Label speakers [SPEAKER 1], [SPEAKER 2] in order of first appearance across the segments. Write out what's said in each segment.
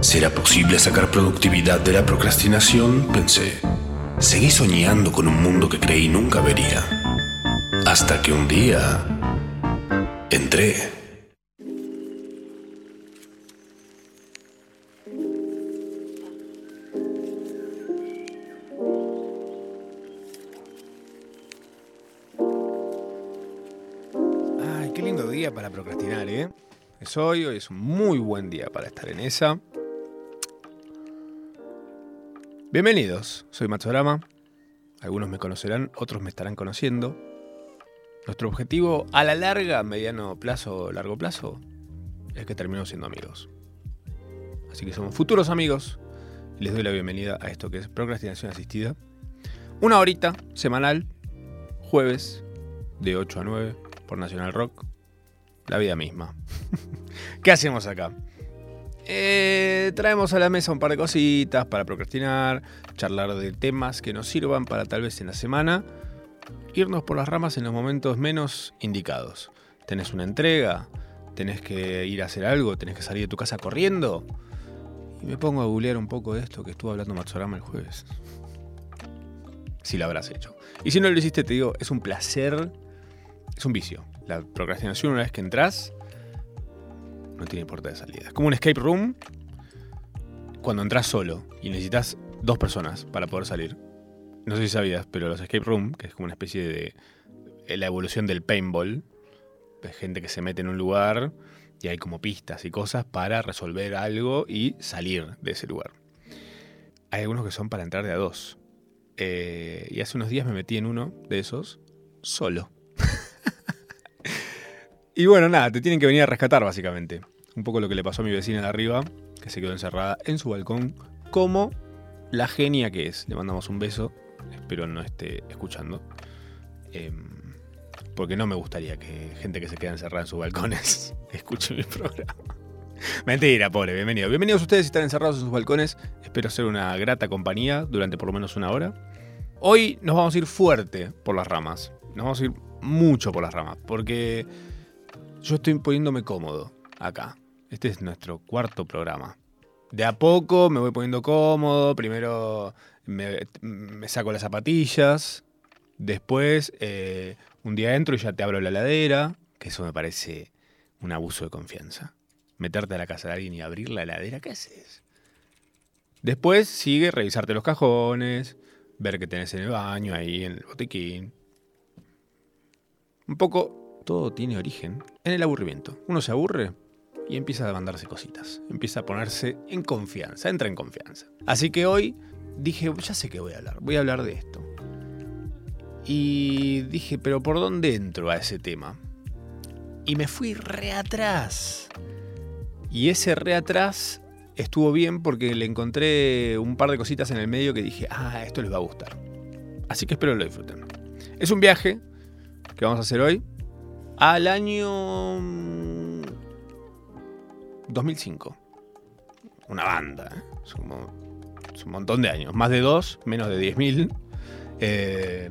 [SPEAKER 1] ¿Será posible sacar productividad de la procrastinación? Pensé. Seguí soñando con un mundo que creí nunca vería. Hasta que un día... entré.
[SPEAKER 2] Hoy, hoy es un muy buen día para estar en esa. Bienvenidos, soy Matsorama. Algunos me conocerán, otros me estarán conociendo. Nuestro objetivo a la larga, mediano plazo, largo plazo, es que terminemos siendo amigos. Así que somos futuros amigos les doy la bienvenida a esto que es procrastinación asistida. Una horita semanal, jueves, de 8 a 9, por Nacional Rock. La vida misma. ¿Qué hacemos acá? Eh, traemos a la mesa un par de cositas para procrastinar, charlar de temas que nos sirvan para tal vez en la semana irnos por las ramas en los momentos menos indicados. Tenés una entrega, tenés que ir a hacer algo, tenés que salir de tu casa corriendo. Y me pongo a googlear un poco de esto que estuvo hablando Matsurama el jueves. Si lo habrás hecho. Y si no lo hiciste, te digo, es un placer, es un vicio. La procrastinación, una vez que entras, no tiene puerta de salida. Es como un escape room cuando entras solo y necesitas dos personas para poder salir. No sé si sabías, pero los escape room, que es como una especie de la evolución del paintball, de gente que se mete en un lugar y hay como pistas y cosas para resolver algo y salir de ese lugar. Hay algunos que son para entrar de a dos. Eh, y hace unos días me metí en uno de esos solo. Y bueno, nada, te tienen que venir a rescatar básicamente. Un poco lo que le pasó a mi vecina de arriba, que se quedó encerrada en su balcón, como la genia que es. Le mandamos un beso, espero no esté escuchando. Em, porque no me gustaría que gente que se queda encerrada en sus balcones escuche mi programa. Mentira, pobre, bienvenido. Bienvenidos ustedes si están encerrados en sus balcones. Espero ser una grata compañía durante por lo menos una hora. Hoy nos vamos a ir fuerte por las ramas. Nos vamos a ir mucho por las ramas. Porque yo estoy poniéndome cómodo acá. Este es nuestro cuarto programa. De a poco me voy poniendo cómodo. Primero me, saco las zapatillas. Después, eh, un día entro y ya te abro la heladera. Que eso me parece un abuso de confianza. Meterte a la casa de alguien y abrir la heladera, ¿qué haces? Después sigue revisarte los cajones, ver qué tenés en el baño, ahí en el botiquín. Un poco todo tiene origen en el aburrimiento. Uno se aburre y empieza a mandarse cositas. Empieza a ponerse en confianza, entra en confianza. Así que hoy dije, ya sé que voy a hablar, voy a hablar de esto. Y dije, pero ¿por dónde entro a ese tema? Y me fui re atrás. Y ese re atrás estuvo bien porque le encontré un par de cositas en el medio que dije, ah, esto les va a gustar. Así que espero lo disfruten. Es un viaje que vamos a hacer hoy al año 2005. Una banda, ¿eh? es, como, un montón de años. Más de dos, menos de 10.000. Eh,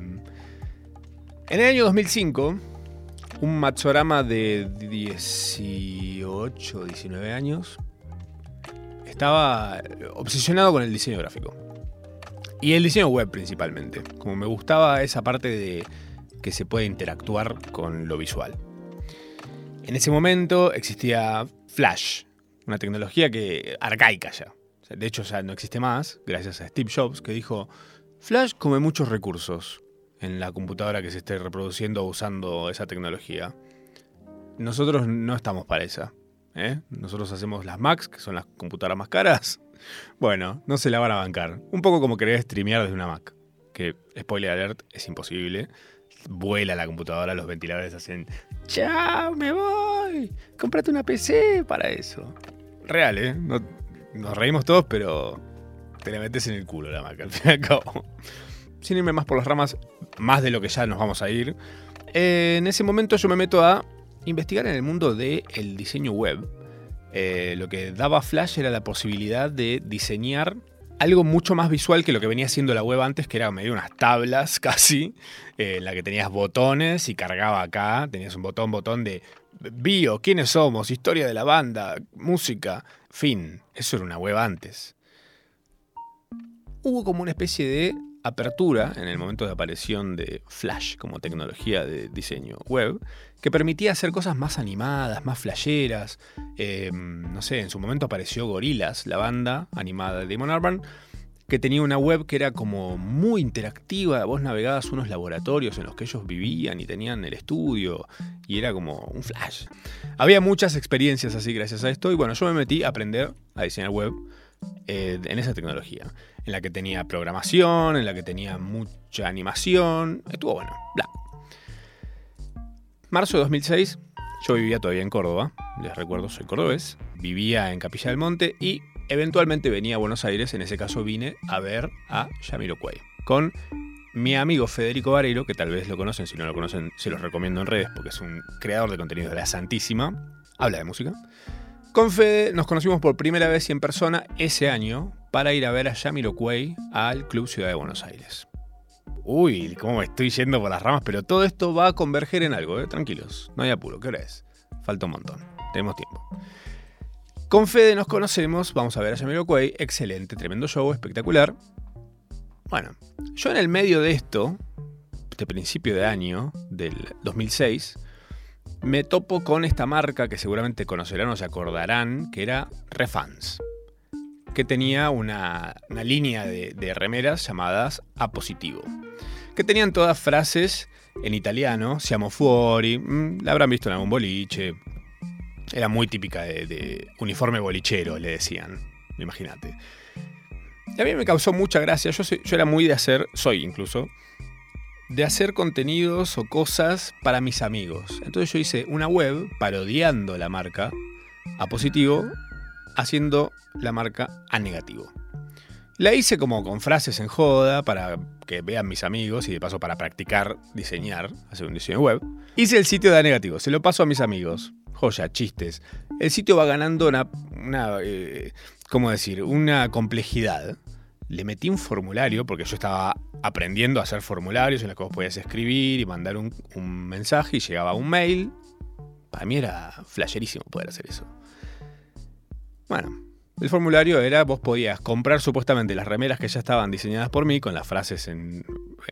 [SPEAKER 2] en el año 2005, un Matsorama de 18, 19 años estaba obsesionado con el diseño gráfico. Y el diseño web principalmente. Como me gustaba esa parte de que se puede interactuar con lo visual. En ese momento existía Flash, una tecnología que arcaica ya. De hecho ya no existe más, gracias a Steve Jobs, que dijo, Flash come muchos recursos en la computadora que se esté reproduciendo usando esa tecnología. Nosotros no estamos para esa. ¿eh? Nosotros hacemos las Macs, que son las computadoras más caras. Bueno, no se la van a bancar. Un poco como querer streamear desde una Mac. Que, spoiler alert, es imposible. Vuela la computadora, los ventiladores hacen ¡Chao, me voy! ¡Cómprate una PC para eso! real, ¿eh? nos reímos todos, pero te la metes en el culo la marca, al fin y al cabo. Sin irme más por las ramas, más de lo que ya nos vamos a ir. Eh, en ese momento yo me meto a investigar en el mundo del diseño web. Eh, lo que daba Flash era la posibilidad de diseñar algo mucho más visual que lo que venía siendo la web antes, que era medio unas tablas casi, eh, en la que tenías botones y cargaba acá, tenías un botón, botón de bio, quiénes somos, historia de la banda, música, fin. Eso era una web antes. Hubo como una especie de apertura en el momento de aparición de Flash como tecnología de diseño web, que permitía hacer cosas más animadas, más flasheras. Em, no sé, en su momento apareció Gorillaz, la banda animada de Damon Albarn, que tenía una web que era como muy interactiva. Vos navegabas unos laboratorios en los que ellos vivían y tenían el estudio, y era como un flash. Había muchas experiencias así gracias a esto, y bueno, yo me metí a aprender a diseñar web eh, en esa tecnología, en la que tenía programación, en la que tenía mucha animación, estuvo bueno, bla. Marzo de 2006, yo vivía todavía en Córdoba, les recuerdo, soy cordobés, vivía en Capilla del Monte y eventualmente venía a Buenos Aires, en ese caso vine a ver a Yamiroquai, con mi amigo Federico Vareiro, que tal vez lo conocen, si no lo conocen se los recomiendo en redes porque es un creador de contenido de la Santísima, habla de música. Con Fede nos conocimos por primera vez y en persona ese año para ir a ver a Jamiroquai al Club Ciudad de Buenos Aires. Uy, cómo me estoy yendo por las ramas, pero todo esto va a converger en algo, ¿eh? tranquilos, no hay apuro, ¿qué hora es? Falta un montón, tenemos tiempo. Con Fede nos conocemos, vamos a ver a Jamiroquai, excelente, tremendo show, espectacular. Bueno, yo en el medio de esto, de principio de año del 2006, me topo con esta marca que seguramente conocerán o se acordarán, que era Refans, que tenía una, línea de, remeras llamadas A Positivo, que tenían todas frases en italiano, siamo fuori, mm, la habrán visto en algún boliche, era muy típica de, uniforme bolichero, le decían, imagínate. Y a mí me causó mucha gracia, yo, yo era muy de hacer, soy incluso, de hacer contenidos o cosas para mis amigos. Entonces yo hice una web parodiando la marca a positivo, haciendo la marca a negativo. La hice como con frases en joda para que vean mis amigos y de paso para practicar diseñar, hacer un diseño web. Hice el sitio de a negativo, se lo paso a mis amigos. Joya, chistes. El sitio va ganando una, una eh, ¿cómo decir? Una complejidad le metí un formulario, porque yo estaba aprendiendo a hacer formularios en los que vos podías escribir y mandar un, mensaje y llegaba un mail. Para mí era flasherísimo poder hacer eso. Bueno, el formulario era, vos podías comprar supuestamente las remeras que ya estaban diseñadas por mí, con las frases en,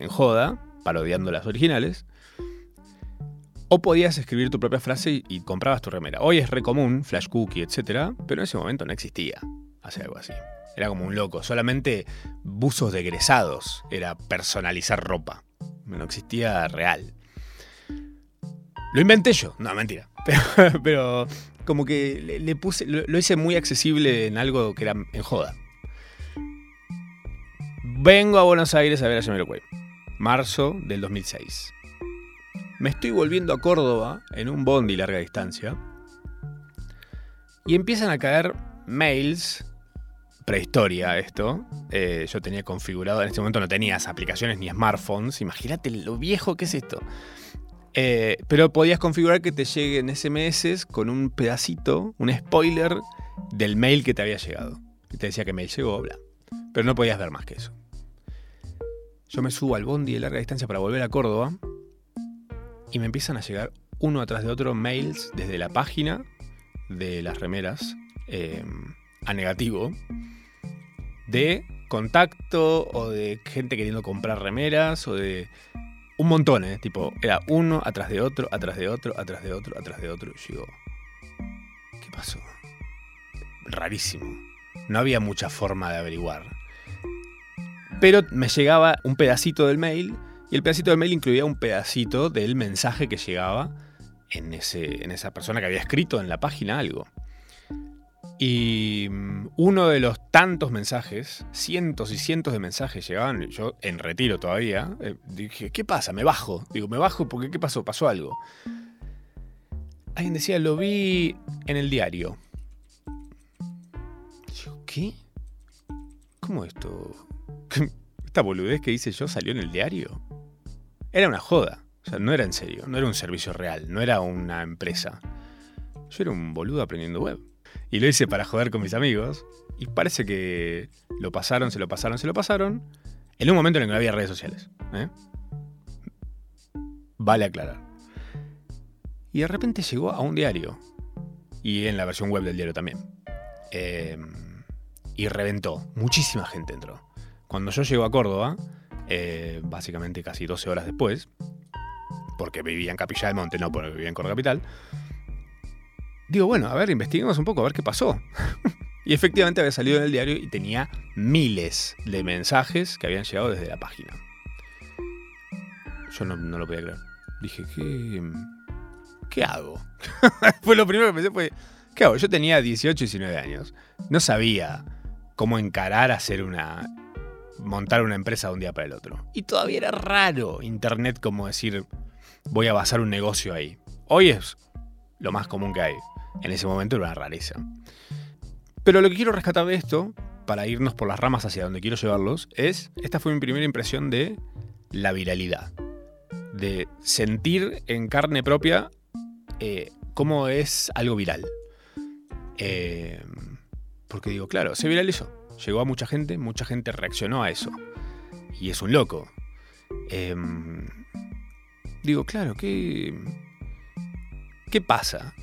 [SPEAKER 2] joda, parodiando las originales. O podías escribir tu propia frase y, comprabas tu remera. Hoy es re común, Flash Cookie, etc. Pero en ese momento no existía hacer algo así. Era como un loco. Solamente buzos de egresados era personalizar ropa. No existía real. Lo inventé yo. No, mentira. Pero, como que le, puse. Lo, hice muy accesible en algo que era en joda. Vengo a Buenos Aires a ver a Jamiroquai. Marzo del 2006. Me estoy volviendo a Córdoba en un bondi larga distancia. Y empiezan a caer mails prehistoria esto. Eh, yo tenía configurado, en este momento no tenías aplicaciones ni smartphones. Imagínate lo viejo que es esto. Eh, pero podías configurar que te lleguen SMS con un pedacito, un spoiler del mail que te había llegado. Y te decía que mail llegó, bla. Pero no podías ver más que eso. Yo me subo al bondi de larga distancia para volver a Córdoba y me empiezan a llegar uno atrás de otro mails desde la página de las remeras eh, a negativo de contacto o de gente queriendo comprar remeras o de un montón, ¿eh? Tipo, era uno atrás de otro, atrás de otro, atrás de otro, atrás de otro. Y yo ¿qué pasó? Rarísimo. No había mucha forma de averiguar. Pero me llegaba un pedacito del mail y el pedacito del mail incluía un pedacito del mensaje que llegaba en, ese, en esa persona que había escrito en la página algo. Y mm, uno de los tantos mensajes, cientos y cientos de mensajes llegaban, yo en retiro todavía, eh, dije, ¿qué pasa? Me bajo. Digo, me bajo porque ¿qué pasó? Pasó algo. Alguien decía, lo vi en el diario. ¿qué? ¿Cómo esto? ¿Esta boludez que hice yo salió en el diario? Era una joda. O sea, no era en serio, no era un servicio real, no era una empresa. Yo era un boludo aprendiendo web. Y lo hice para joder con mis amigos. Y parece que lo pasaron, se lo pasaron, se lo pasaron. En un momento en el que no había redes sociales. ¿eh? Vale aclarar. Y de repente llegó a un diario. Y en la versión web del diario también. Em, y reventó. Muchísima gente entró. Cuando yo llego a Córdoba, eh, básicamente casi 12 horas después, porque vivía en Capilla del Monte, no porque vivía en Córdoba Capital, digo, bueno, a ver, investiguemos un poco, a ver qué pasó. y efectivamente había salido en el diario y tenía miles de mensajes que habían llegado desde la página. Yo no, lo podía creer. Dije, ¿qué, qué hago? fue lo primero que pensé, fue, ¿qué hago? Yo tenía 18, 19 años. No sabía cómo encarar hacer una montar una empresa de un día para el otro. Y todavía era raro Internet como decir, voy a basar un negocio ahí. Hoy es lo más común que hay. En ese momento era una rareza. Pero lo que quiero rescatar de esto, para irnos por las ramas hacia donde quiero llevarlos, es, esta fue mi primera impresión de la viralidad. De sentir en carne propia eh, cómo es algo viral. Eh, porque digo, claro, se viralizó. Llegó a mucha gente, mucha gente reaccionó a eso. Y es un loco. Em, digo, claro, ¿qué, qué pasa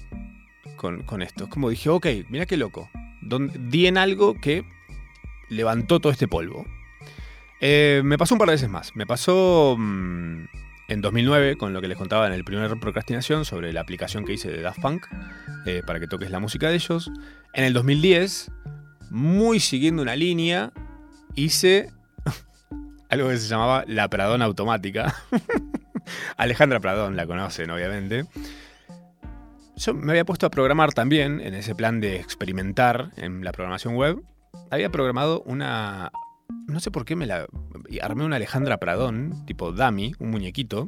[SPEAKER 2] con, esto? Es como dije, ok, mira qué loco. di en algo que levantó todo este polvo. Eh, me pasó un par de veces más. Me pasó mm, en 2009 con lo que les contaba en el primer procrastinación sobre la aplicación que hice de Daft Punk eh, para que toques la música de ellos. En el 2010 muy siguiendo una línea, hice algo que se llamaba la Pradón automática. Alejandra Pradón la conocen, obviamente. Yo me había puesto a programar también, en ese plan de experimentar en la programación web. Había programado una. No sé por qué me la. Armé una Alejandra Pradón, tipo dummy, un muñequito,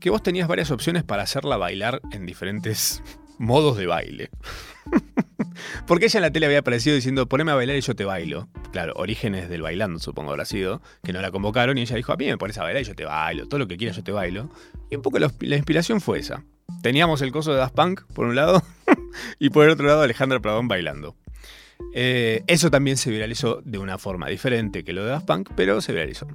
[SPEAKER 2] que vos tenías varias opciones para hacerla bailar en diferentes modos de baile. Porque ella en la tele había aparecido diciendo, poneme a bailar y yo te bailo. Claro, orígenes del bailando, supongo habrá sido, que no la convocaron y ella dijo, a mí me pones a bailar y yo te bailo, todo lo que quieras yo te bailo. Y un poco la, inspiración fue esa. Teníamos el coso de Daft Punk, por un lado, y por el otro lado Alejandra Pradón bailando. Eh, eso también se viralizó de una forma diferente que lo de Daft Punk, pero se viralizó.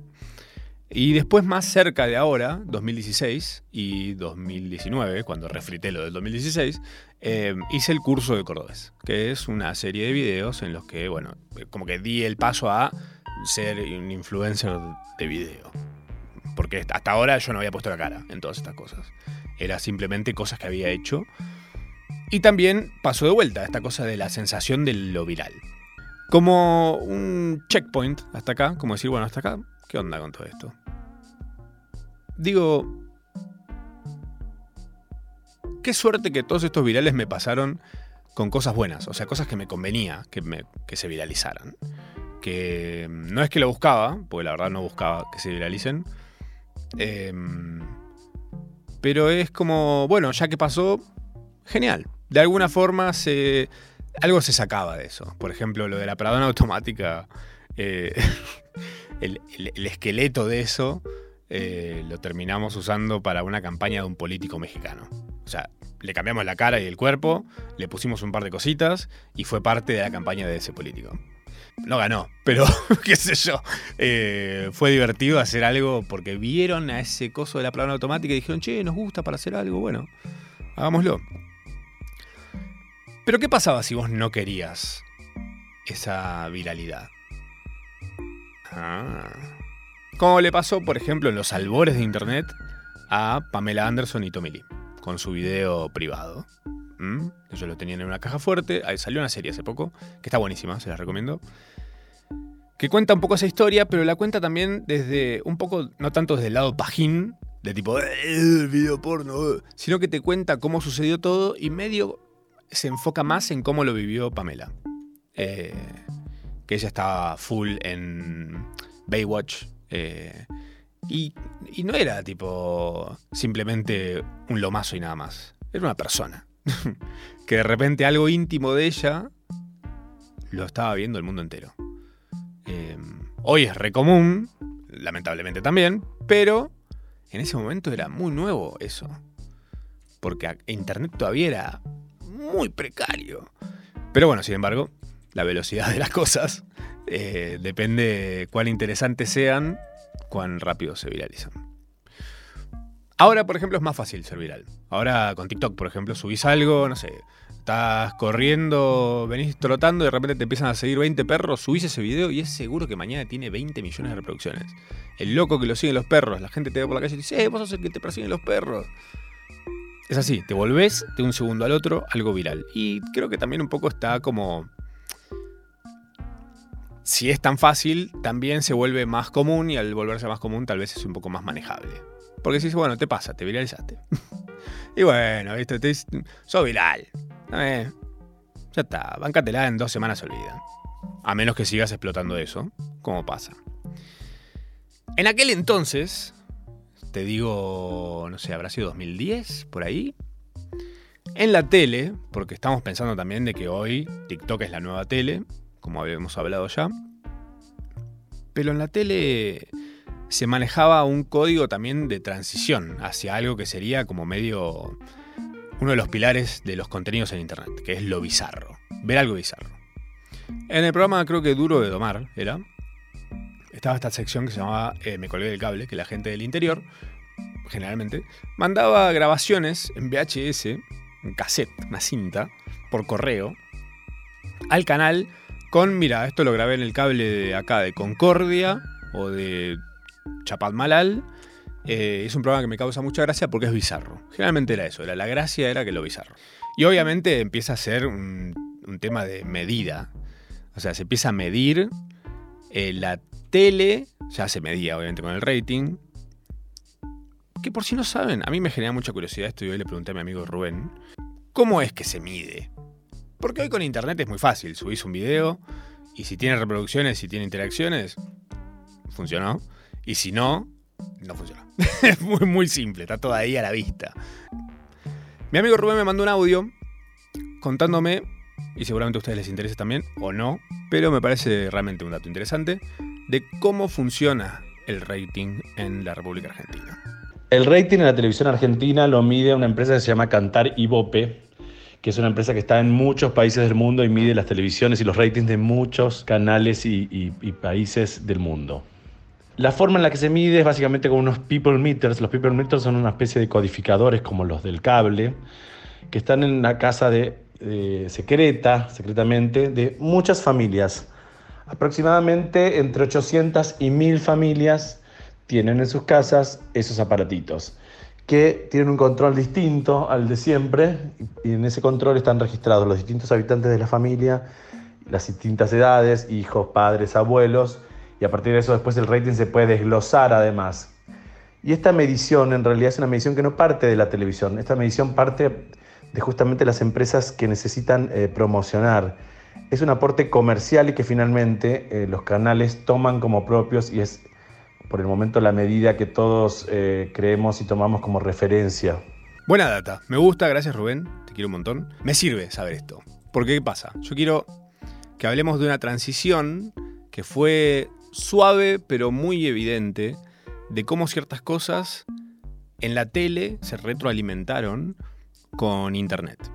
[SPEAKER 2] Y después más cerca de ahora, 2016 y 2019, cuando refrité lo del 2016, eh, hice el curso de cordobés, que es una serie de videos en los que, bueno, como que di el paso a ser un influencer de video. Porque hasta ahora yo no había puesto la cara en todas estas cosas. Era simplemente cosas que había hecho. Y también pasó de vuelta esta cosa de la sensación de lo viral. Como un checkpoint hasta acá, como decir, bueno, hasta acá ¿Qué onda con todo esto? Digo, qué suerte que todos estos virales me pasaron con cosas buenas, o sea, cosas que me convenía que, se viralizaran. Que no es que lo buscaba, porque la verdad no buscaba que se viralicen. Em, pero es como, bueno, ya que pasó, genial. De alguna forma se, algo se sacaba de eso. Por ejemplo, lo de la pradona automática. Eh, el, esqueleto de eso eh, lo terminamos usando para una campaña de un político mexicano. O sea, le cambiamos la cara y el cuerpo, le pusimos un par de cositas y fue parte de la campaña de ese político. No ganó, pero qué sé yo. Eh, fue divertido hacer algo porque vieron a ese coso de la plana automática y dijeron, che, nos gusta para hacer algo, bueno, hagámoslo. Pero ¿qué pasaba si vos no querías esa viralidad? Ah. Como le pasó, por ejemplo, en los albores de internet a Pamela Anderson y Tommy Lee, con su video privado. ¿Mm? Ellos lo tenían en una caja fuerte. Ahí salió una serie hace poco, que está buenísima, se la recomiendo. Que cuenta un poco esa historia, pero la cuenta también desde un poco, no tanto desde el lado pajín, de tipo, eh, video porno, sino que te cuenta cómo sucedió todo y medio se enfoca más en cómo lo vivió Pamela. Eh, que ella estaba full en Baywatch. Eh, y, no era tipo simplemente un lomazo y nada más. Era una persona. que de repente algo íntimo de ella lo estaba viendo el mundo entero. Eh, hoy es re común, lamentablemente también, pero en ese momento era muy nuevo eso. Porque Internet todavía era muy precario. Pero bueno, sin embargo, la velocidad de las cosas eh, depende cuán interesantes sean, cuán rápido se viralizan. Ahora, por ejemplo, es más fácil ser viral. Ahora con TikTok, por ejemplo, subís algo, no sé, estás corriendo, venís trotando y de repente te empiezan a seguir 20 perros, subís ese video y es seguro que mañana tiene 20 millones de reproducciones. El loco que lo siguen los perros, la gente te ve por la calle y dice, eh, vos sos que te persiguen los perros. Es así, te volvés de un segundo al otro algo viral. Y creo que también un poco está como... Si es tan fácil, también se vuelve más común y al volverse más común tal vez es un poco más manejable. Porque si dices, bueno, te pasa, te viralizaste. y bueno, ¿viste? Te, sos viral. Eh, ya está, bancatela en dos semanas se olvida. A menos que sigas explotando eso, como pasa. En aquel entonces, te digo, no sé, habrá sido 2010, por ahí. En la tele, porque estamos pensando también de que hoy TikTok es la nueva tele, como habíamos hablado ya. Pero en la tele se manejaba un código también de transición hacia algo que sería como medio uno de los pilares de los contenidos en Internet, que es lo bizarro, ver algo bizarro. En el programa creo que Duro de Domar era, estaba esta sección que se llamaba eh, Me colgué del cable, que la gente del interior, generalmente, mandaba grabaciones en VHS, en cassette, una cinta, por correo, al canal con, mira, esto lo grabé en el cable de acá de Concordia o de Chapadmalal. Eh, es un programa que me causa mucha gracia porque es bizarro. Generalmente era eso, era, la gracia era que lo bizarro. Y obviamente empieza a ser un, tema de medida. O sea, se empieza a medir eh, la tele, ya se medía obviamente con el rating. Que por si no saben, a mí me genera mucha curiosidad esto y hoy le pregunté a mi amigo Rubén, ¿cómo es que se mide? Porque hoy con internet es muy fácil, subís un video y si tiene reproducciones y tiene interacciones, funcionó. Y si no, no funciona. es muy, muy simple, está todo ahí a la vista. Mi amigo Rubén me mandó un audio contándome, y seguramente a ustedes les interese también, o no, pero me parece realmente un dato interesante, de cómo funciona el rating en la República Argentina.
[SPEAKER 3] El rating en la televisión argentina lo mide una empresa que se llama Cantar Ibope, que es una empresa que está en muchos países del mundo y mide las televisiones y los ratings de muchos canales y, y países del mundo. La forma en la que se mide es básicamente con unos people meters. Los people meters son una especie de codificadores como los del cable, que están en la casa de, secreta, secretamente, de muchas familias. Aproximadamente entre 800 y 1000 familias tienen en sus casas esos aparatitos, que tienen un control distinto al de siempre, y en ese control están registrados los distintos habitantes de la familia, las distintas edades, hijos, padres, abuelos, y a partir de eso después el rating se puede desglosar además. Y esta medición en realidad es una medición que no parte de la televisión, esta medición parte de justamente las empresas que necesitan eh, promocionar es un aporte comercial y que finalmente eh, los canales toman como propios y es por el momento la medida que todos eh, creemos y tomamos como referencia.
[SPEAKER 2] Buena data, me gusta, gracias Rubén, te quiero un montón. Me sirve saber esto. Porque ¿qué pasa? Yo quiero que hablemos de una transición que fue suave pero muy evidente de cómo ciertas cosas en la tele se retroalimentaron con Internet.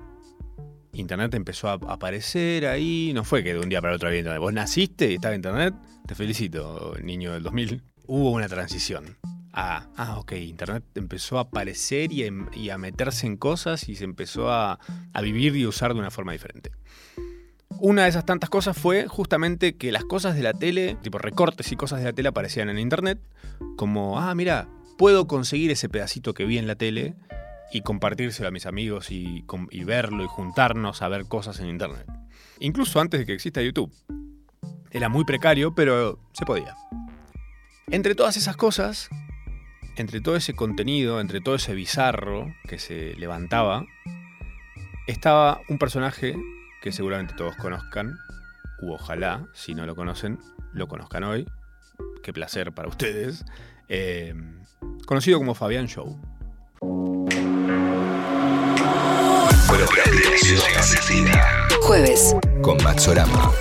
[SPEAKER 2] Internet empezó a aparecer ahí, no fue que de un día para otro había Internet. Vos naciste y estaba Internet, te felicito, niño del 2000. Hubo una transición. Ah, ah, ok, Internet empezó a aparecer y, a meterse en cosas y se empezó a, a vivir y usar de una forma diferente. Una de esas tantas cosas fue justamente que las cosas de la tele, tipo recortes y cosas de la tele aparecían en internet, como, ah, mira, puedo conseguir ese pedacito que vi en la tele y compartírselo a mis amigos y, verlo y juntarnos a ver cosas en Internet. Incluso antes de que exista YouTube. Era muy precario, pero se podía. Entre todas esas cosas, entre todo ese contenido, entre todo ese bizarro que se levantaba, estaba un personaje que seguramente todos conozcan, u ojalá, si no lo conocen, lo conozcan hoy. Qué placer para ustedes. Eh, conocido como Fabián Show.
[SPEAKER 4] Jueves con Matsorama.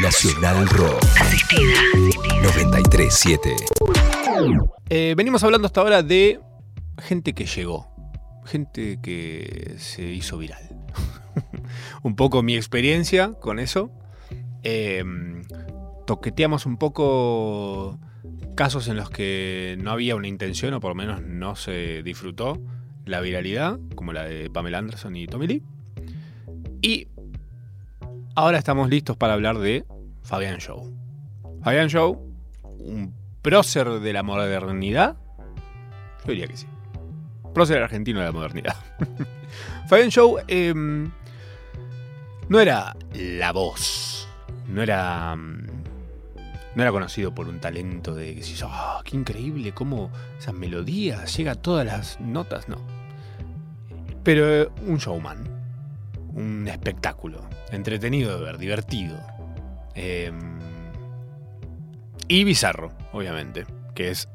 [SPEAKER 4] Nacional Rock. Asistida. 937.
[SPEAKER 2] Eh, venimos hablando hasta ahora de gente que llegó. Gente que se hizo viral. un poco mi experiencia con eso. Em, toqueteamos un poco casos en los que no había una intención o por lo menos no se disfrutó la viralidad, como la de Pamela Anderson y Tommy Lee. Y ahora estamos listos para hablar de Fabián Show. Fabián Show, un prócer de la modernidad. Yo diría que sí. Prócer argentino de la modernidad. Fabián Show em, no era la voz. No era. Mm, no era conocido por un talento de que si oh, qué increíble cómo esas melodías llega a todas las notas, no. Pero un showman, un espectáculo, entretenido de ver, divertido. Em, y bizarro, obviamente, que es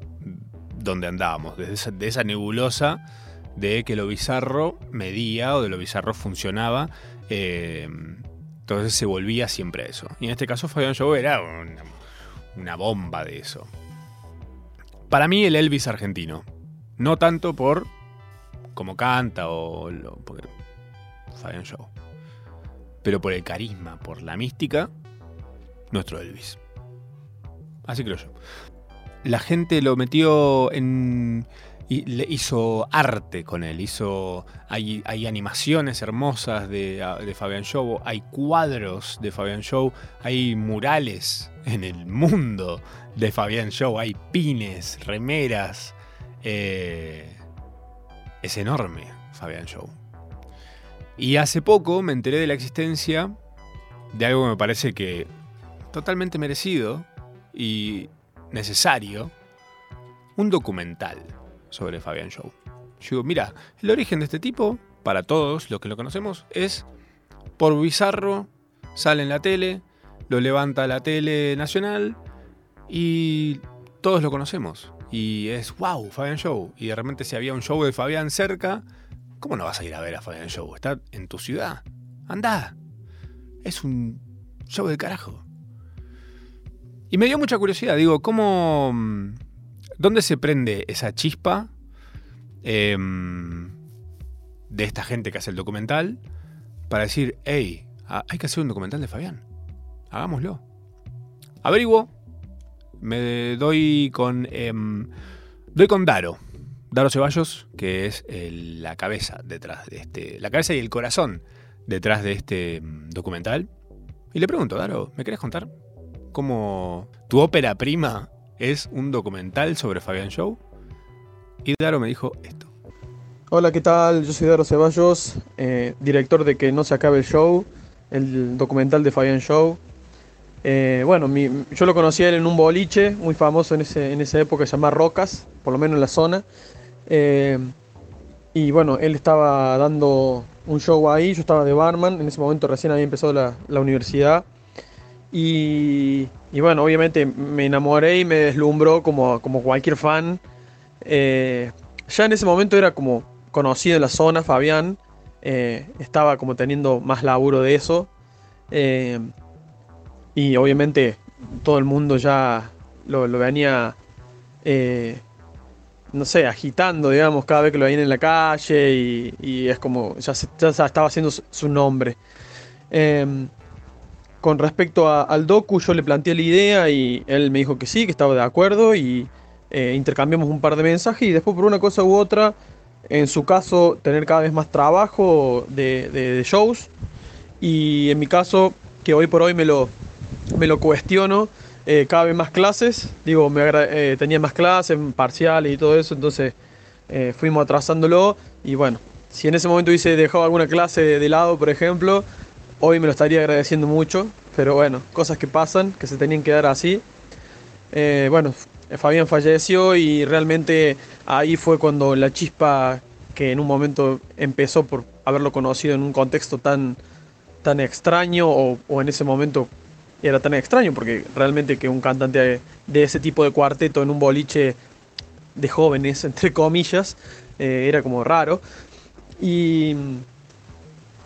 [SPEAKER 2] donde andábamos, de esa, nebulosa de que lo bizarro medía o de lo bizarro funcionaba. Em, entonces se volvía siempre a eso. Y en este caso Fabián Show era una, bomba de eso. Para mí el Elvis argentino. No tanto por cómo canta o lo, Fabián Show. Pero por el carisma, por la mística, nuestro Elvis. Así creo yo. La gente lo metió en. Y le hizo arte con él. Hizo. Hay, hay animaciones hermosas de, de, Fabian Show. Hay cuadros de Fabian Show. Hay murales en el mundo de Fabian Show. Hay pines, remeras. Eh, es enorme Fabian Show. Y hace poco me enteré de la existencia de algo que me parece que totalmente merecido y necesario un documental sobre Fabián Show. Yo digo, mira, el origen de este tipo, para todos los que lo conocemos, es por bizarro, sale en la tele, lo levanta la tele nacional y todos lo conocemos. Y es, wow, Fabián Show. Y de repente si había un show de Fabián cerca, ¿cómo no vas a ir a ver a Fabián Show? Está en tu ciudad. Anda. Es un show de carajo. Y me dio mucha curiosidad, digo, ¿cómo... Mm, ¿Dónde se prende esa chispa em, de esta gente que hace el documental para decir, hey, hay que hacer un documental de Fabián? Hagámoslo. Averiguo, me doy con... Em, doy con Daro. Daro Ceballos, que es la cabeza detrás de este... La cabeza y el corazón detrás de este mm, documental. Y le pregunto, Daro, ¿me querés contar como tu ópera prima es un documental sobre Fabián Show. Y Daro me dijo esto.
[SPEAKER 5] Hola, ¿qué tal? Yo soy Daro Ceballos, eh, director de Que no se acabe el show, el documental de Fabián Show. Eh, bueno, yo lo conocí a él en un boliche muy famoso en, ese, en esa época, se llama Rocas, por lo menos en la zona. Eh, y bueno, él estaba dando un show ahí, yo estaba de barman, en ese momento recién había empezado la, la universidad. Y, bueno, obviamente me enamoré y me deslumbró como, como cualquier fan. Eh, ya en ese momento era como conocido en la zona, Fabián. Eh, estaba como teniendo más laburo de eso. Eh, y obviamente todo el mundo ya lo, venía, no sé, agitando, digamos, cada vez que lo veían en la calle. Y, es como, ya, ya estaba haciendo su, nombre. Con respecto al docu, yo le planteé la idea y él me dijo que sí, que estaba de acuerdo y eh, intercambiamos un par de mensajes y después por una cosa u otra, en su caso, tener cada vez más trabajo de, shows y en mi caso, que hoy por hoy me lo, me lo cuestiono, eh, cada vez más clases, digo, me eh, tenía más clases, parciales y todo eso, entonces fuimos atrasándolo y bueno, si en ese momento hubiese dejado alguna clase de lado, por ejemplo, Hoy me lo estaría agradeciendo mucho, pero bueno, cosas que pasan, que se tenían que dar así. Eh, bueno, Fabián falleció y realmente ahí fue cuando la chispa que en un momento empezó por haberlo conocido en un contexto tan, tan extraño o, en ese momento era tan extraño porque realmente que un cantante de, ese tipo de cuarteto en un boliche de jóvenes, entre comillas, eh, era como raro. Y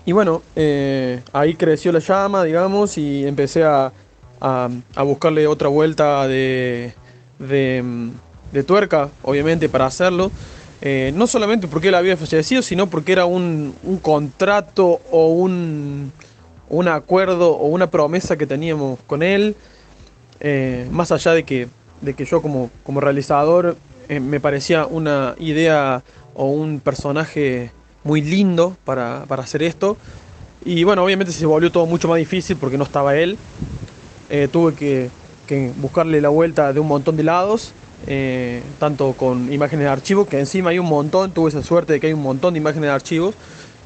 [SPEAKER 5] y bueno, eh, ahí creció la llama, digamos, y empecé a, a, buscarle otra vuelta de, de, tuerca, obviamente, para hacerlo. Eh, no solamente porque él había fallecido, sino porque era un, un contrato o un, un, acuerdo o una promesa que teníamos con él. Eh, más allá de que, de que yo como, como realizador me parecía una idea o un personaje muy lindo para, para, hacer esto. Y bueno, obviamente se volvió todo mucho más difícil porque no estaba él. tuve que, que buscarle la vuelta de un montón de lados eh, tanto con imágenes de archivo, que encima hay un montón, tuve esa suerte de que hay un montón de imágenes de archivos,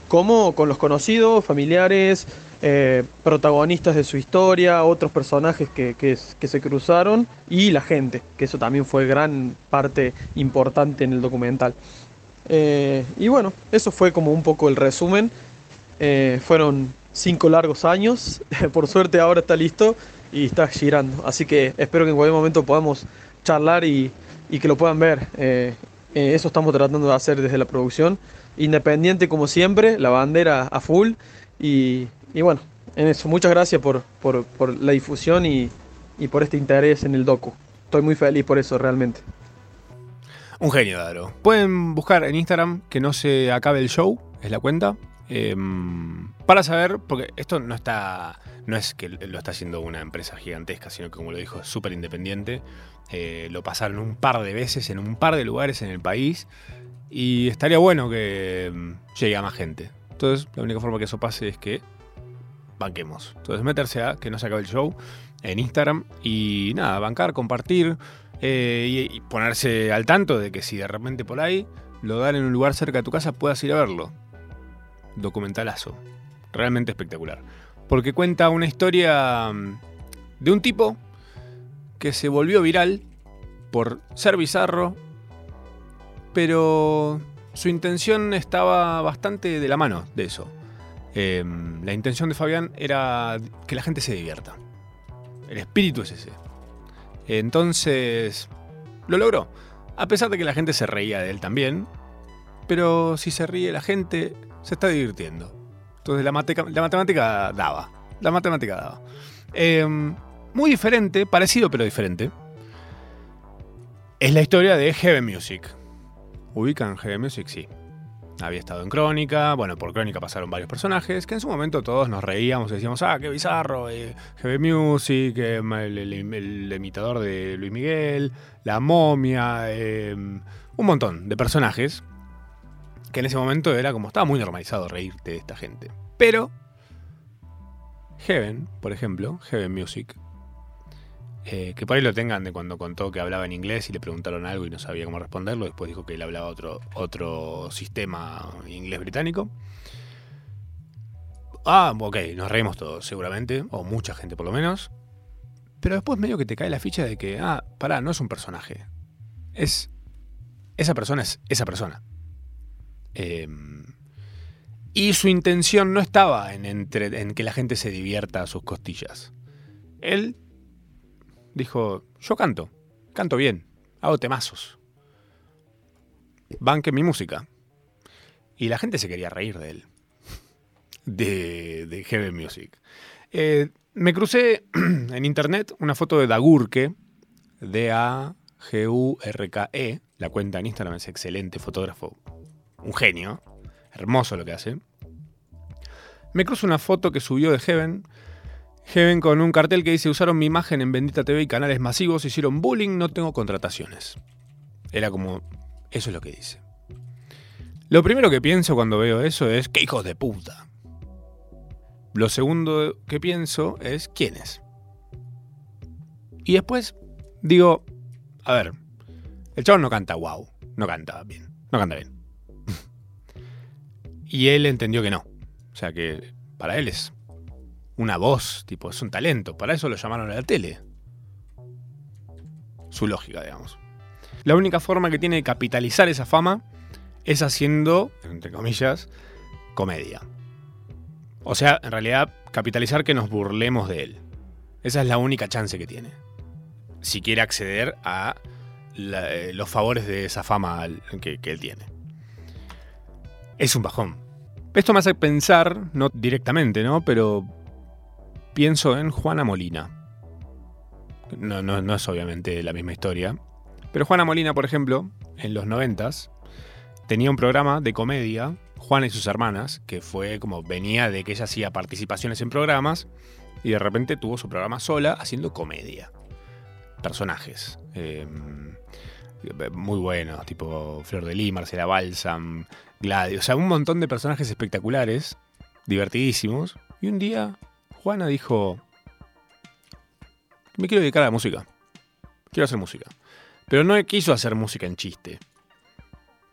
[SPEAKER 5] como con los conocidos, familiares, eh, protagonistas de su historia, otros personajes que, que, que, se cruzaron y la gente, que eso también fue gran parte importante en el documental. Eh, y bueno, eso fue como un poco el resumen. Eh, fueron cinco largos años, por suerte ahora está listo y está girando, así que espero que en cualquier momento podamos charlar y, que lo puedan ver. Eh, eso estamos tratando de hacer desde la producción. Independiente como siempre, la bandera a full. Y, bueno, en eso, muchas gracias por la difusión y, y, por este interés en el docu. Estoy muy feliz por eso, realmente.
[SPEAKER 2] Un genio, Daro. Pueden buscar en Instagram que no se acabe el show, es la cuenta. Eh, para saber, porque esto no está. No es que lo está haciendo una empresa gigantesca, sino que, como lo dijo, es súper independiente. Eh, lo pasaron un par de veces en un par de lugares en el país. Y estaría bueno que mm, llegue a más gente. Entonces, la única forma que eso pase es que banquemos. Entonces, meterse a que no se acabe el show en Instagram. Y nada, bancar, compartir. Eh, y, ponerse al tanto de que si de repente por ahí lo dan en un lugar cerca de tu casa, puedas ir a verlo. Documentalazo. Realmente espectacular. Porque cuenta una historia mm, de un tipo que se volvió viral por ser bizarro, pero su intención estaba bastante de la mano de eso. Eh, la intención de Fabián era que la gente se divierta. El espíritu es ese. Entonces, lo logró. A pesar de que la gente se reía de él también. Pero si se ríe la gente, se está divirtiendo. Entonces la, mate la matemática daba. La matemática daba. Eh, muy diferente, parecido pero diferente, es la historia de Heaven Music. ¿Ubican Heaven Music? Sí. Había estado en Crónica, bueno, por Crónica pasaron varios personajes que en su momento todos nos reíamos y decíamos, ah, qué bizarro, eh, Heaven Music, eh, el, imitador de Luis Miguel, la momia, eh, un montón de personajes que en ese momento era como, estaba muy normalizado reírte de esta gente. Pero, Heaven, por ejemplo, Heaven Music, eh, que por ahí lo tengan de cuando contó que hablaba en inglés y le preguntaron algo y no sabía cómo responderlo. Después dijo que él hablaba otro, otro sistema inglés británico. Ah, ok, nos reímos todos, seguramente, o mucha gente por lo menos. Pero después medio que te cae la ficha de que, ah, pará, no es un personaje. Es. Esa persona es esa persona. Eh, y su intención no estaba en, entre, en que la gente se divierta a sus costillas. Él dijo, yo canto, canto bien, hago temazos. Banque mi música. Y la gente se quería reír de él. De, de Heavy Music. Eh, me crucé en internet una foto de Dagurke, D-A-G-U-R-K-E. La cuenta en Instagram es excelente, fotógrafo. Un genio. Hermoso lo que hace. Me cruzo una foto que subió de Heaven Heaven con un cartel que dice usaron mi imagen en Bendita TV y canales masivos, hicieron bullying, no tengo contrataciones. Era como, eso es lo que dice. Lo primero que pienso cuando veo eso es, ¡qué hijos de puta! Lo segundo que pienso es, ¿quién es? Y después digo, a ver, el chabón no canta wow, no canta bien, no canta bien. y él entendió que no. O sea que para él es una voz, tipo, es un talento. Para eso lo llamaron a la tele. Su lógica, digamos. La única forma que tiene de capitalizar esa fama es haciendo, entre comillas, comedia. O sea, en realidad, capitalizar que nos burlemos de él. Esa es la única chance que tiene. Si quiere acceder a la, los favores de esa fama que, que él tiene. Es un bajón. Esto me hace pensar, no directamente, ¿no? Pero pienso en Juana Molina. No, no, no es obviamente la misma historia. Pero Juana Molina, por ejemplo, en los noventas, tenía un programa de comedia, Juana y sus hermanas, que fue como venía de que ella hacía participaciones en programas y de repente tuvo su programa sola haciendo comedia. Personajes. Eh, muy buenos, tipo Flor de Lis, Marcela Balsam, Gladys. O sea, un montón de personajes espectaculares, divertidísimos. Y un día Juana dijo, me quiero dedicar a la música. Quiero hacer música. Pero no quiso hacer música en chiste.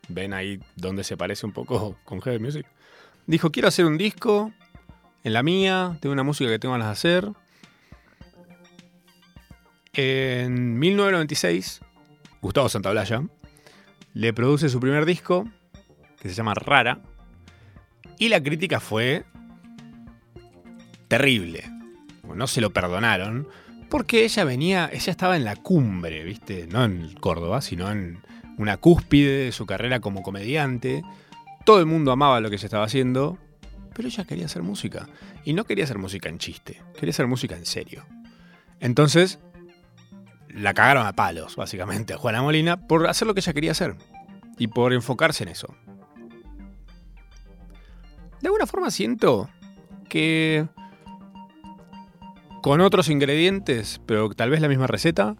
[SPEAKER 2] ¿Ven ahí donde se parece un poco con Heavy Music? Dijo, quiero hacer un disco en la mía, tengo una música que tengo ganas de hacer. En 1996, Gustavo Santaolalla le produce su primer disco, que se llama Rara, y la crítica fue terrible. No se lo perdonaron, porque ella venía, ella estaba en la cumbre, ¿viste? No en Córdoba, sino en una cúspide de su carrera como comediante. Todo el mundo amaba lo que ella estaba haciendo, pero ella quería hacer música. Y no quería hacer música en chiste, quería hacer música en serio. Entonces, la cagaron a palos, básicamente, a Juana Molina por hacer lo que ella quería hacer y por enfocarse en eso. De alguna forma siento que con otros ingredientes, pero tal vez la misma receta,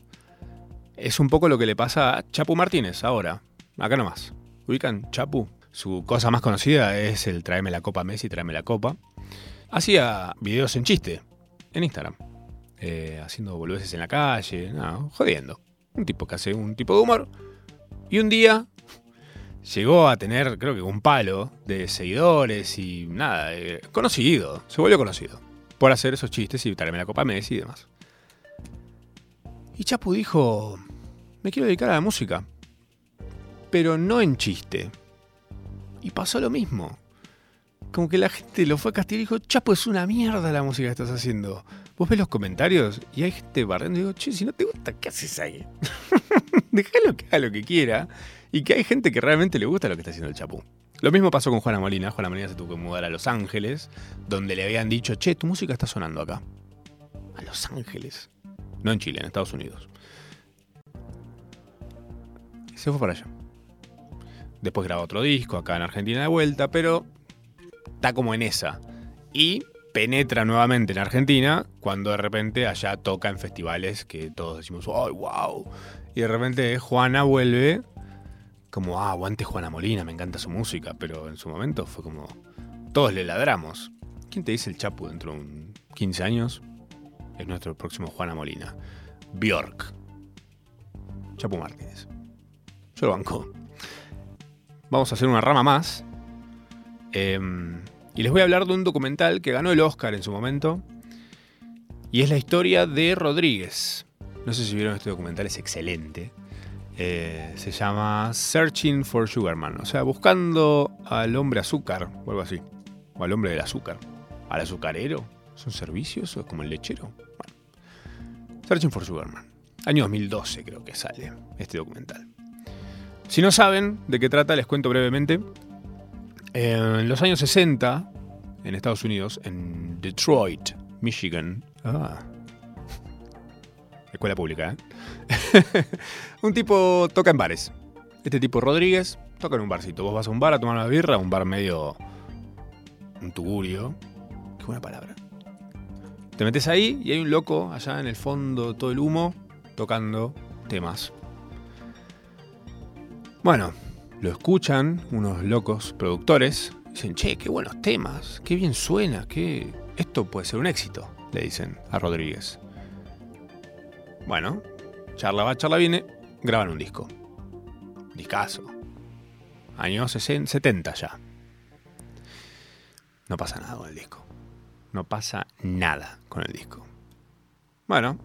[SPEAKER 2] es un poco lo que le pasa a Chapu Martínez ahora, acá nomás. ¿Ubican Chapu? Su cosa más conocida es el tráeme la copa Messi, tráeme la copa. Hacía videos en chiste, en Instagram. Eh, haciendo boludeces en la calle, no, jodiendo. Un tipo que hace un tipo de humor. Y un día llegó a tener, creo que un palo de seguidores y nada, eh, conocido. Se volvió conocido por hacer esos chistes y traerme la copa Messi y demás. Y Chapu dijo, me quiero dedicar a la música, pero no en chiste. Y pasó lo mismo. Como que la gente lo fue a castigar y dijo, Chapo, es una mierda la música que estás haciendo. Vos ves los comentarios y hay gente barriendo y digo, che, si no te gusta, ¿qué haces ahí? Déjalo que haga lo que quiera. Y que hay gente que realmente le gusta lo que está haciendo el Chapu. Lo mismo pasó con Juana Molina. Juana Molina se tuvo que mudar a Los Ángeles, donde le habían dicho, che, tu música está sonando acá. A Los Ángeles. No en Chile, en Estados Unidos se fue para allá. Después grabó otro disco acá en Argentina de vuelta, pero está como en esa. Y penetra nuevamente en Argentina cuando de repente allá toca en festivales que todos decimos, ¡ay, wow! Y de repente Juana vuelve como, ah, aguante Juana Molina, me encanta su música, pero en su momento fue como, todos le ladramos. ¿Quién te dice el Chapu dentro de un 15 años? Es nuestro próximo Juana Molina. Bjork. Chapu Martínez. Yo lo banco. Vamos a hacer una rama más. Em, y les voy a hablar de un documental que ganó el Oscar en su momento. Y es la historia de Rodríguez. No sé si vieron este documental, es excelente. Eh, se llama Searching for Sugarman. O sea, buscando al hombre azúcar o algo así. O al hombre del azúcar. Al azucarero. ¿Son servicios o es como el lechero? Bueno. Searching for Sugarman. Año 2012 creo que sale este documental. Si no saben de qué trata, les cuento brevemente. En los años 60, en Estados Unidos, en Detroit, Michigan. Ah. Escuela pública, ¿eh? un tipo toca en bares. Este tipo Rodríguez toca en un barcito. Vos vas a un bar a tomar una birra, un bar medio. un tugurio. Qué buena palabra. Te metes ahí y hay un loco allá en el fondo, todo el humo, tocando temas. Bueno, lo escuchan unos locos productores. Dicen, che, qué buenos temas, qué bien suena, que esto puede ser un éxito, le dicen a Rodríguez. Bueno, charla va, charla viene, graban un disco. Discaso. Años 70 ya. No pasa nada con el disco. No pasa nada con el disco. Bueno,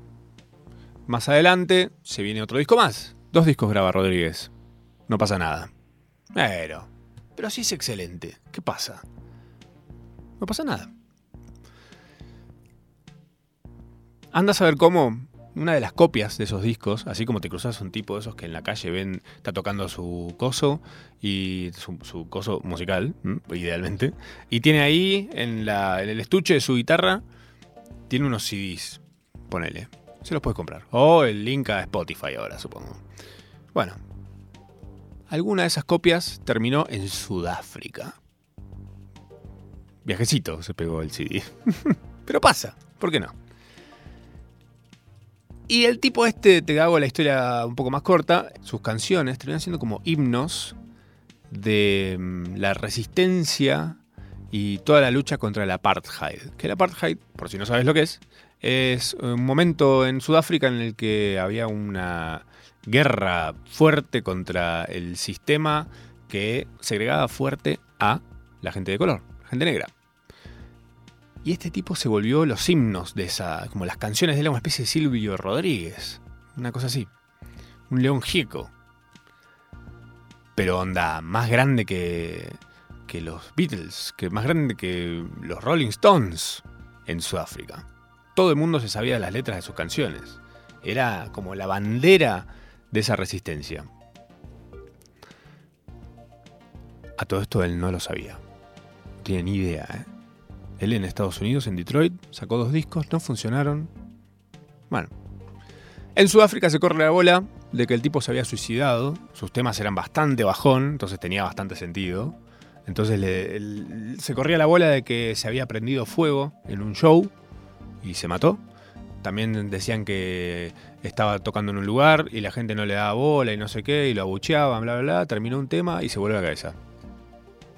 [SPEAKER 2] más adelante se viene otro disco más. Dos discos graba Rodríguez no pasa nada. Pero, pero sí es excelente. ¿Qué pasa? No pasa nada. Anda a saber cómo una de las copias de esos discos, así como te cruzas un tipo de esos que en la calle ven, está tocando su coso y su, coso musical, idealmente, y tiene ahí en, en el estuche de su guitarra, tiene unos CDs, ponele, se los puedes comprar. O el link a Spotify ahora, supongo. Bueno, alguna de esas copias terminó en Sudáfrica. Viajecito se pegó el CD. Pero pasa, ¿por qué no? Y el tipo este, te hago la historia un poco más corta, sus canciones terminan siendo como himnos de mm, la resistencia y toda la lucha contra el apartheid. Que el apartheid, por si no sabes lo que es, es un momento en Sudáfrica en el que había una guerra fuerte contra el sistema que segregaba fuerte a la gente de color, gente negra. Y este tipo se volvió los himnos de esa, como las canciones de él, una especie de Silvio Rodríguez, una cosa así, un león gieco. Pero onda, más grande que, que los Beatles, que más grande que los Rolling Stones en Sudáfrica. Todo el mundo se sabía las letras de sus canciones. Era como la bandera de esa resistencia. A todo esto él no lo sabía. No tiene ni idea, ¿eh? Él en Estados Unidos, en Detroit, sacó dos discos, no funcionaron. Bueno. En Sudáfrica se corre la bola de que el tipo se había suicidado. Sus temas eran bastante bajón, entonces tenía bastante sentido. Entonces se corría la bola de que se había prendido fuego en un show y se mató. También decían que estaba tocando en un lugar y la gente no le daba bola y no sé qué, y lo abucheaban, bla, bla, bla. Terminó un tema y se vuelve a la cabeza.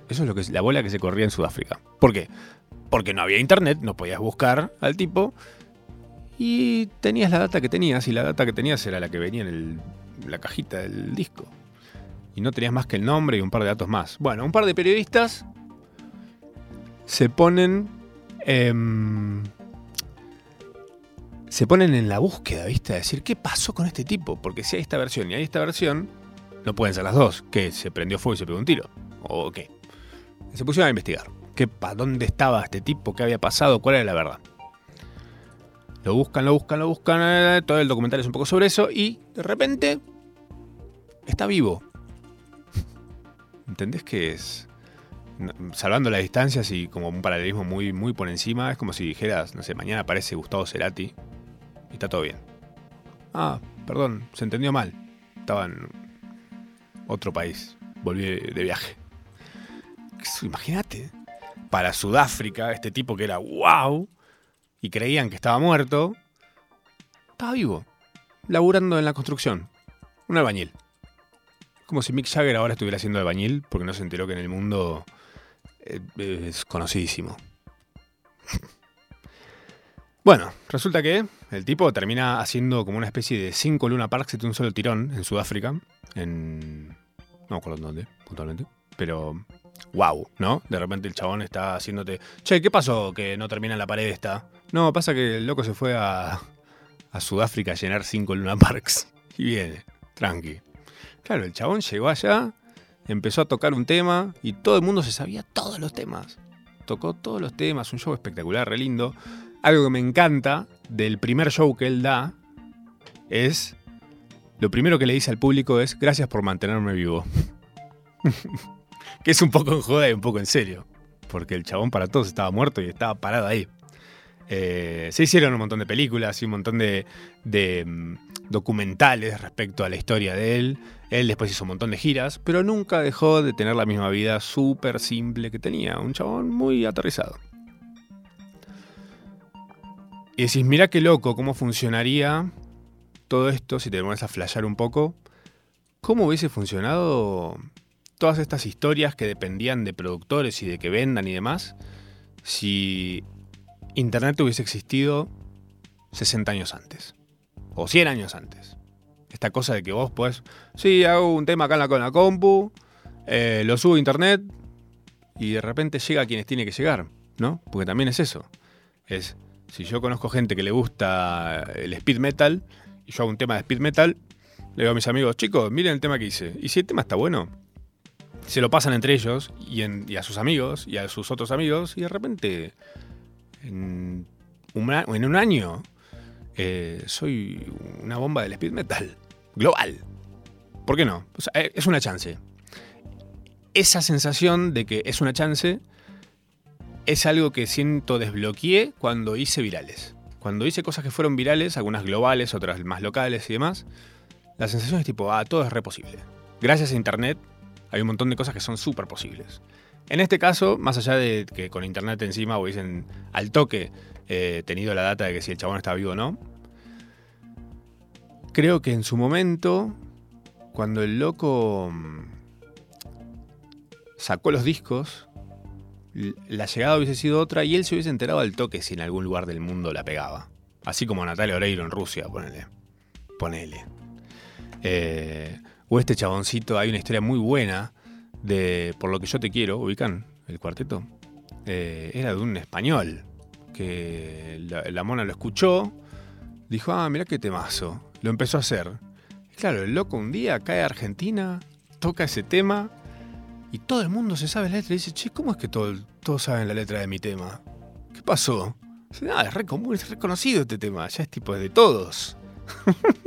[SPEAKER 2] Eso es lo que es la bola que se corría en Sudáfrica. ¿Por qué? Porque no había internet, no podías buscar al tipo y tenías la data que tenías y la data que tenías era la que venía en la cajita del disco. Y no tenías más que el nombre y un par de datos más. Bueno, un par de periodistas se ponen... Em, se ponen en la búsqueda, ¿viste? A decir, ¿qué pasó con este tipo? Porque si hay esta versión y hay esta versión, no pueden ser las dos. Que se prendió fuego y se pegó un tiro. ¿O qué? Se pusieron a investigar. ¿Qué, ¿Dónde estaba este tipo? ¿Qué había pasado? ¿Cuál era la verdad? Lo buscan, lo buscan, lo buscan. Eh, todo el documental es un poco sobre eso. Y de repente está vivo. ¿Entendés que es? Salvando las distancias y como un paralelismo muy, muy por encima, es como si dijeras, no sé, mañana aparece Gustavo Cerati y está todo bien. Ah, perdón, se entendió mal. Estaba en otro país. Volví de viaje. Imagínate. Para Sudáfrica, este tipo que era wow y creían que estaba muerto, estaba vivo, laburando en la construcción. Un albañil. Como si Mick Jagger ahora estuviera haciendo albañil porque no se enteró que en el mundo eh, es conocidísimo. Bueno, resulta que el tipo termina haciendo como una especie de cinco Luna Parks de un solo tirón en Sudáfrica. En. No me acuerdo dónde, puntualmente. Pero. ¡Wow! ¿No? De repente el chabón está haciéndote. Che, ¿qué pasó que no termina la pared esta? No, pasa que el loco se fue a. a Sudáfrica a llenar cinco Luna Parks. Y viene, tranqui. Claro, el chabón llegó allá, empezó a tocar un tema y todo el mundo se sabía todos los temas. Tocó todos los temas, un show espectacular, re lindo algo que me encanta del primer show que él da es, lo primero que le dice al público es, gracias por mantenerme vivo. que es un poco en joda y un poco en serio, porque el chabón para todos estaba muerto y estaba parado ahí. Eh, se hicieron un montón de películas y un montón de, mm, documentales respecto a la historia de él. Él después hizo un montón de giras, pero nunca dejó de tener la misma vida súper simple que tenía. Un chabón muy aterrizado. Y decís, mira qué loco, cómo funcionaría todo esto si te pones a flashear un poco. ¿Cómo hubiese funcionado todas estas historias que dependían de productores y de que vendan y demás si Internet hubiese existido 60 años antes? O 100 años antes. Esta cosa de que vos podés, sí, hago un tema acá en la, con compu, eh, lo subo a Internet y de repente llega a quienes tiene que llegar, ¿no? Porque también es eso. Es, si yo conozco gente que le gusta el speed metal y yo hago un tema de speed metal, le digo a mis amigos, chicos, miren el tema que hice. Y si el tema está bueno, se lo pasan entre ellos y, a sus amigos y a sus otros amigos y de repente en un, año eh, soy una bomba del speed metal. Global. ¿Por qué no? Eh, es una chance. Esa sensación de que es una chance es algo que siento desbloqueé cuando hice virales. Cuando hice cosas que fueron virales, algunas globales, otras más locales y demás, la sensación es tipo, ah, todo es re posible. Gracias a Internet hay un montón de cosas que son súper posibles. En este caso, más allá de que con Internet encima hubiesen al toque eh, tenido la data de que si el chabón está vivo o no, creo que en su momento, cuando el loco mm, sacó los discos, la llegada hubiese sido otra y él se hubiese enterado al toque si en algún lugar del mundo la pegaba. Así como Natalia Oreiro en Rusia, ponele. Ponele. Eh, o este chaboncito, hay una historia muy buena de Por lo que yo te quiero, ubican el cuarteto. Eh, era de un español que la, mona lo escuchó, dijo, ah, mira qué temazo. Lo empezó a hacer. claro, el loco un día cae a Argentina, toca ese tema y todo el mundo se sabe la letra y dice, che, ¿cómo es que todo, todos saben la letra de mi tema? ¿Qué pasó? Dice, ah, es reconocido este tema, ya es tipo de todos.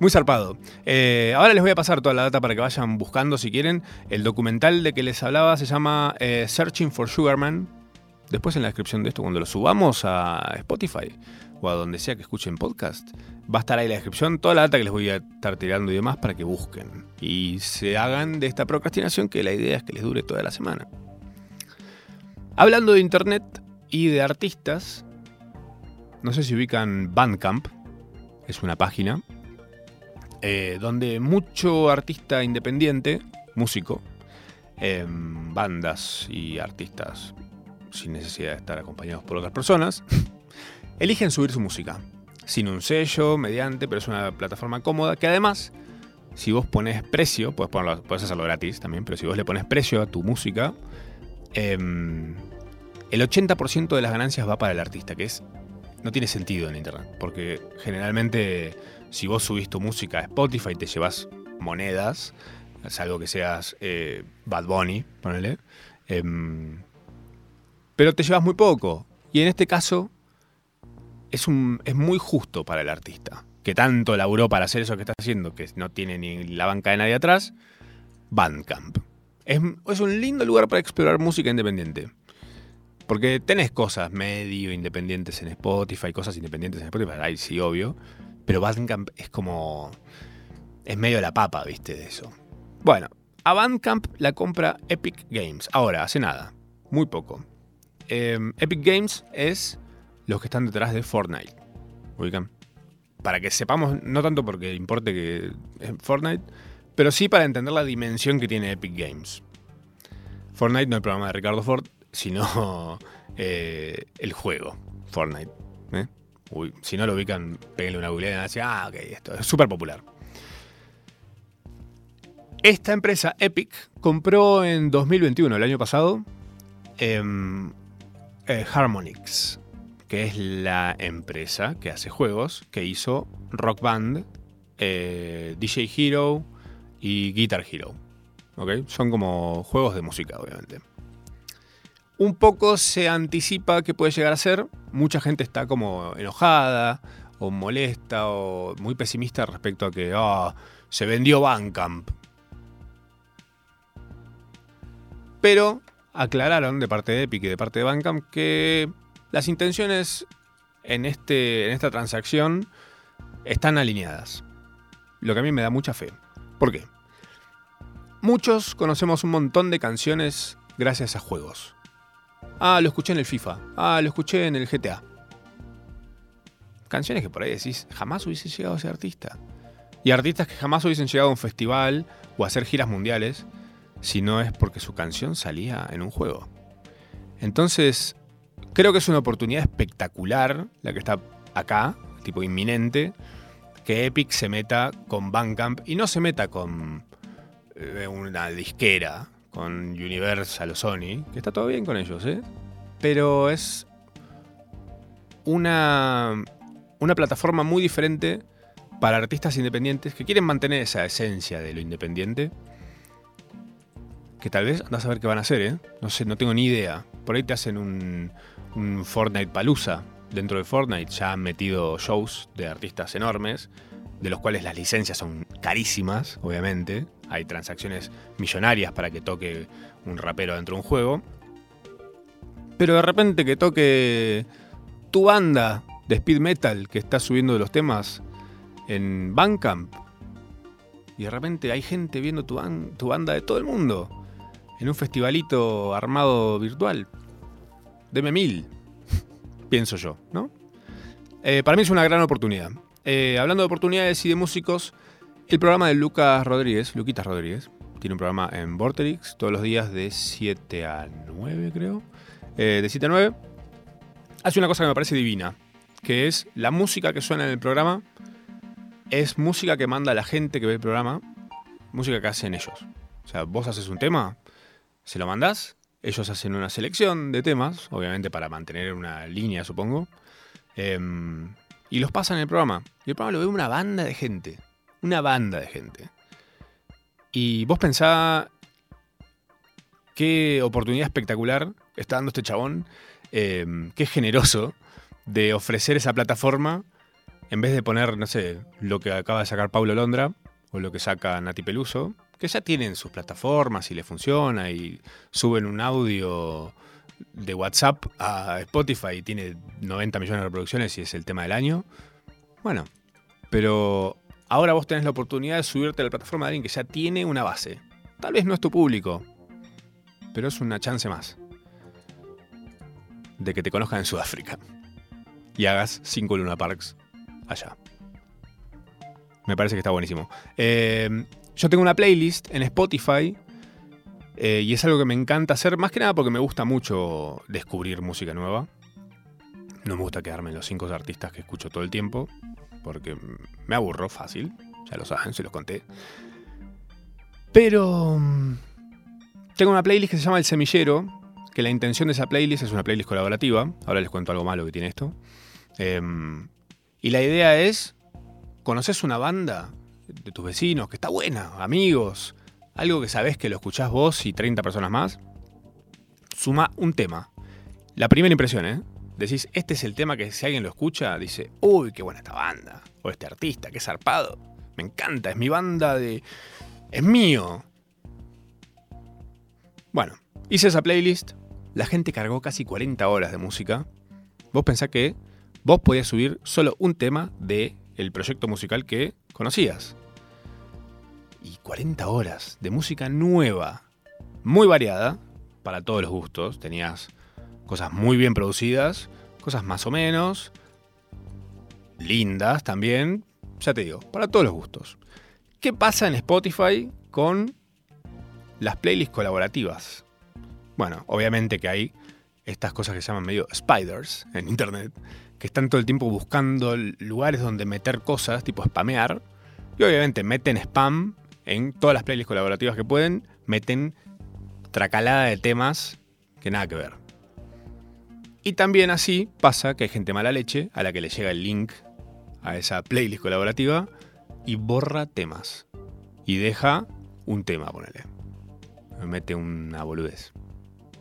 [SPEAKER 2] Muy zarpado. Eh, ahora les voy a pasar toda la data para que vayan buscando si quieren. El documental de que les hablaba se llama eh, Searching for Sugarman. Después en la descripción de esto, cuando lo subamos a Spotify o a donde sea que escuchen podcast, va a estar ahí la descripción, toda la data que les voy a estar tirando y demás para que busquen y se hagan de esta procrastinación que la idea es que les dure toda la semana. Hablando de internet y de artistas, no sé si ubican Bandcamp, es una página eh, donde mucho artista independiente, músico, em, bandas y artistas sin necesidad de estar acompañados por otras personas, eligen subir su música. Sin un sello, mediante, pero es una plataforma cómoda que además, si vos pones precio, puedes, ponerlo, puedes hacerlo gratis también, pero si vos le pones precio a tu música, em, el 80% de las ganancias va para el artista, que es no tiene sentido en Internet, porque generalmente si vos subís tu música a Spotify te llevas monedas, salvo que seas eh, Bad Bunny, ponele, em, pero te llevas muy poco. Y en este caso es, un, es muy justo para el artista, que tanto laburó para hacer eso que está haciendo, que no tiene ni la banca de nadie atrás, Bandcamp. Es, es un lindo lugar para explorar música independiente. Porque tenés cosas medio independientes en Spotify, cosas independientes en Spotify, sí, obvio. Pero Bandcamp es como. Es medio la papa, viste, de eso. Bueno, a Bandcamp la compra Epic Games. Ahora, hace nada. Muy poco. Em, Epic Games es los que están detrás de Fortnite. ¿Ubican? Para que sepamos, no tanto porque importe que es Fortnite, pero sí para entender la dimensión que tiene Epic Games. Fortnite no es el programa de Ricardo Ford, sino eh, el juego, Fortnite. ¿eh? si no lo ubican, peguenle una googleada y decir, ah, ok, esto es súper popular. Esta empresa, Epic, compró en 2021, el año pasado, em, eh, Harmonix, que es la empresa que hace juegos que hizo Rock Band, DJ Hero y Guitar Hero. Son como juegos de música, obviamente un poco se anticipa que puede llegar a ser. Mucha gente está como enojada o molesta o muy pesimista respecto a que ah, se vendió Bandcamp. Pero aclararon de parte de Epic y de parte de Bandcamp que las intenciones en, este, en esta transacción están alineadas. Lo que a mí me da mucha fe. ¿Por qué? Muchos conocemos un montón de canciones gracias a juegos. Ah, lo escuché en el FIFA. Ah, lo escuché en el GTA. Canciones que por ahí decís, jamás hubiese llegado a ser artista. Y artistas que jamás hubiesen llegado a un festival o a hacer giras mundiales si no es porque su canción salía en un juego. Entonces, creo que es una oportunidad espectacular la que está acá, tipo inminente, que Epic se meta con Bandcamp y no se meta con eh, una disquera con Universal o Sony, que está todo bien con ellos, ¿eh? Pero es una, una plataforma muy diferente para artistas independientes que quieren mantener esa esencia de lo independiente. Que tal vez andás a ver qué van a hacer, ¿eh? No sé, no tengo ni idea. Por ahí te hacen un, un Fortnite Palusa, dentro de Fortnite ya han metido shows de artistas enormes, de los cuales las licencias son carísimas, obviamente. Hay transacciones millonarias para que toque un rapero dentro de un juego. Pero de repente que toque tu banda de speed metal que está subiendo los temas en Bandcamp. Y de repente hay gente viendo tu, banda de todo el mundo. En un festivalito armado virtual. Deme mil. Pienso yo, ¿no? Eh, para mí es una gran oportunidad. Eh, hablando de oportunidades y de músicos, el programa de Lucas Rodríguez, Luquitas Rodríguez, tiene un programa en Vorterix todos los días de 7 a 9, creo. Eh, de 7 a 9. Hace una cosa que me parece divina, que es la música que suena en el programa es música que manda la gente que ve el programa, música que hacen ellos. O sea, vos haces un tema, se lo mandás, ellos hacen una selección de temas, obviamente para mantener una línea, supongo, em, y los pasan en el programa. Y el programa lo ve una banda de gente, una banda de gente. Y vos pensá qué oportunidad espectacular está dando este chabón, em, qué generoso de ofrecer esa plataforma en vez de poner, no sé, lo que acaba de sacar Paulo Londra o lo que saca Nati Peluso, que ya tienen sus plataformas y le funciona y suben un audio de WhatsApp a Spotify y tiene 90 millones de reproducciones y es el tema del año. Bueno, pero ahora vos tenés la oportunidad de subirte a la plataforma de alguien que ya tiene una base. Tal vez no es tu público, pero es una chance más de que te conozcan en Sudáfrica y hagas 5 Luna Parks allá. Me parece que está buenísimo. Eh, yo tengo una playlist en Spotify eh, y es algo que me encanta hacer, más que nada porque me gusta mucho descubrir música nueva. No me gusta quedarme en los cinco artistas que escucho todo el tiempo, porque me aburro fácil, ya lo saben, se los conté. Pero mm, tengo una playlist que se llama El Semillero, que la intención de esa playlist es una playlist colaborativa. Ahora les cuento algo malo que tiene esto. Em, y la idea es, conoces una banda de tus vecinos que está buena, amigos, algo que sabes que lo escuchás vos y 30 personas más, suma un tema. La primera impresión, ¿eh? Decís, este es el tema que si alguien lo escucha, dice, uy, qué buena esta banda, o este artista, qué zarpado, me encanta, es mi banda de... es mío. Bueno, hice esa playlist, la gente cargó casi 40 horas de música. Vos pensás que vos podías subir solo un tema del el proyecto musical que conocías. Y 40 horas de música nueva, muy variada, para todos los gustos. Tenías cosas muy bien producidas, cosas más o menos, lindas también, ya te digo, para todos los gustos. ¿Qué pasa en Spotify con las playlists colaborativas? Bueno, obviamente que hay estas cosas que se llaman medio spiders en internet, que están todo el tiempo buscando lugares donde meter cosas, tipo spamear. Y obviamente meten spam en todas las playlists colaborativas que pueden, meten tracalada de temas que nada que ver. Y también así pasa que hay gente mala leche a la que le llega el link a esa playlist colaborativa y borra temas. Y deja un tema, ponele. Mete una boludez.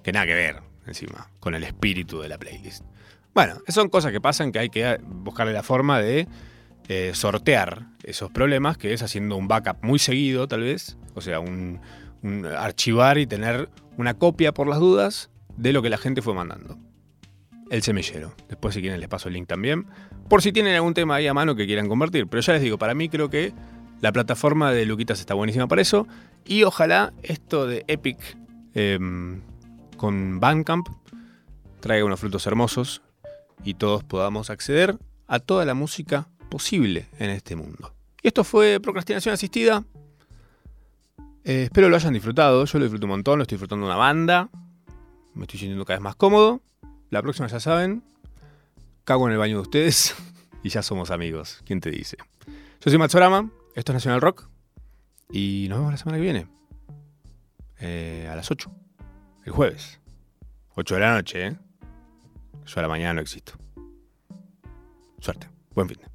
[SPEAKER 2] Que nada que ver, encima, con el espíritu de la playlist. Bueno, son cosas que pasan que hay que buscarle la forma de eh, sortear esos problemas, que es haciendo un backup muy seguido, tal vez. O sea, un, archivar y tener una copia por las dudas de lo que la gente fue mandando. El semillero. Después, si quieren, les paso el link también. Por si tienen algún tema ahí a mano que quieran convertir. Pero ya les digo, para mí creo que la plataforma de Luquitas está buenísima para eso. Y ojalá esto de Epic em, con Bandcamp traiga unos frutos hermosos y todos podamos acceder a toda la música posible en este mundo. Y esto fue Procrastinación Asistida. Eh, espero lo hayan disfrutado. Yo lo disfruto un montón, lo estoy disfrutando una banda. Me estoy sintiendo cada vez más cómodo. La próxima ya saben. Cago en el baño de ustedes y ya somos amigos. ¿Quién te dice? Yo soy Matsorama, esto es Nacional Rock. Y nos vemos la semana que viene. Eh, a las 8. El jueves. 8 de la noche, ¿eh? Yo a la mañana no existo. Suerte. Buen fin.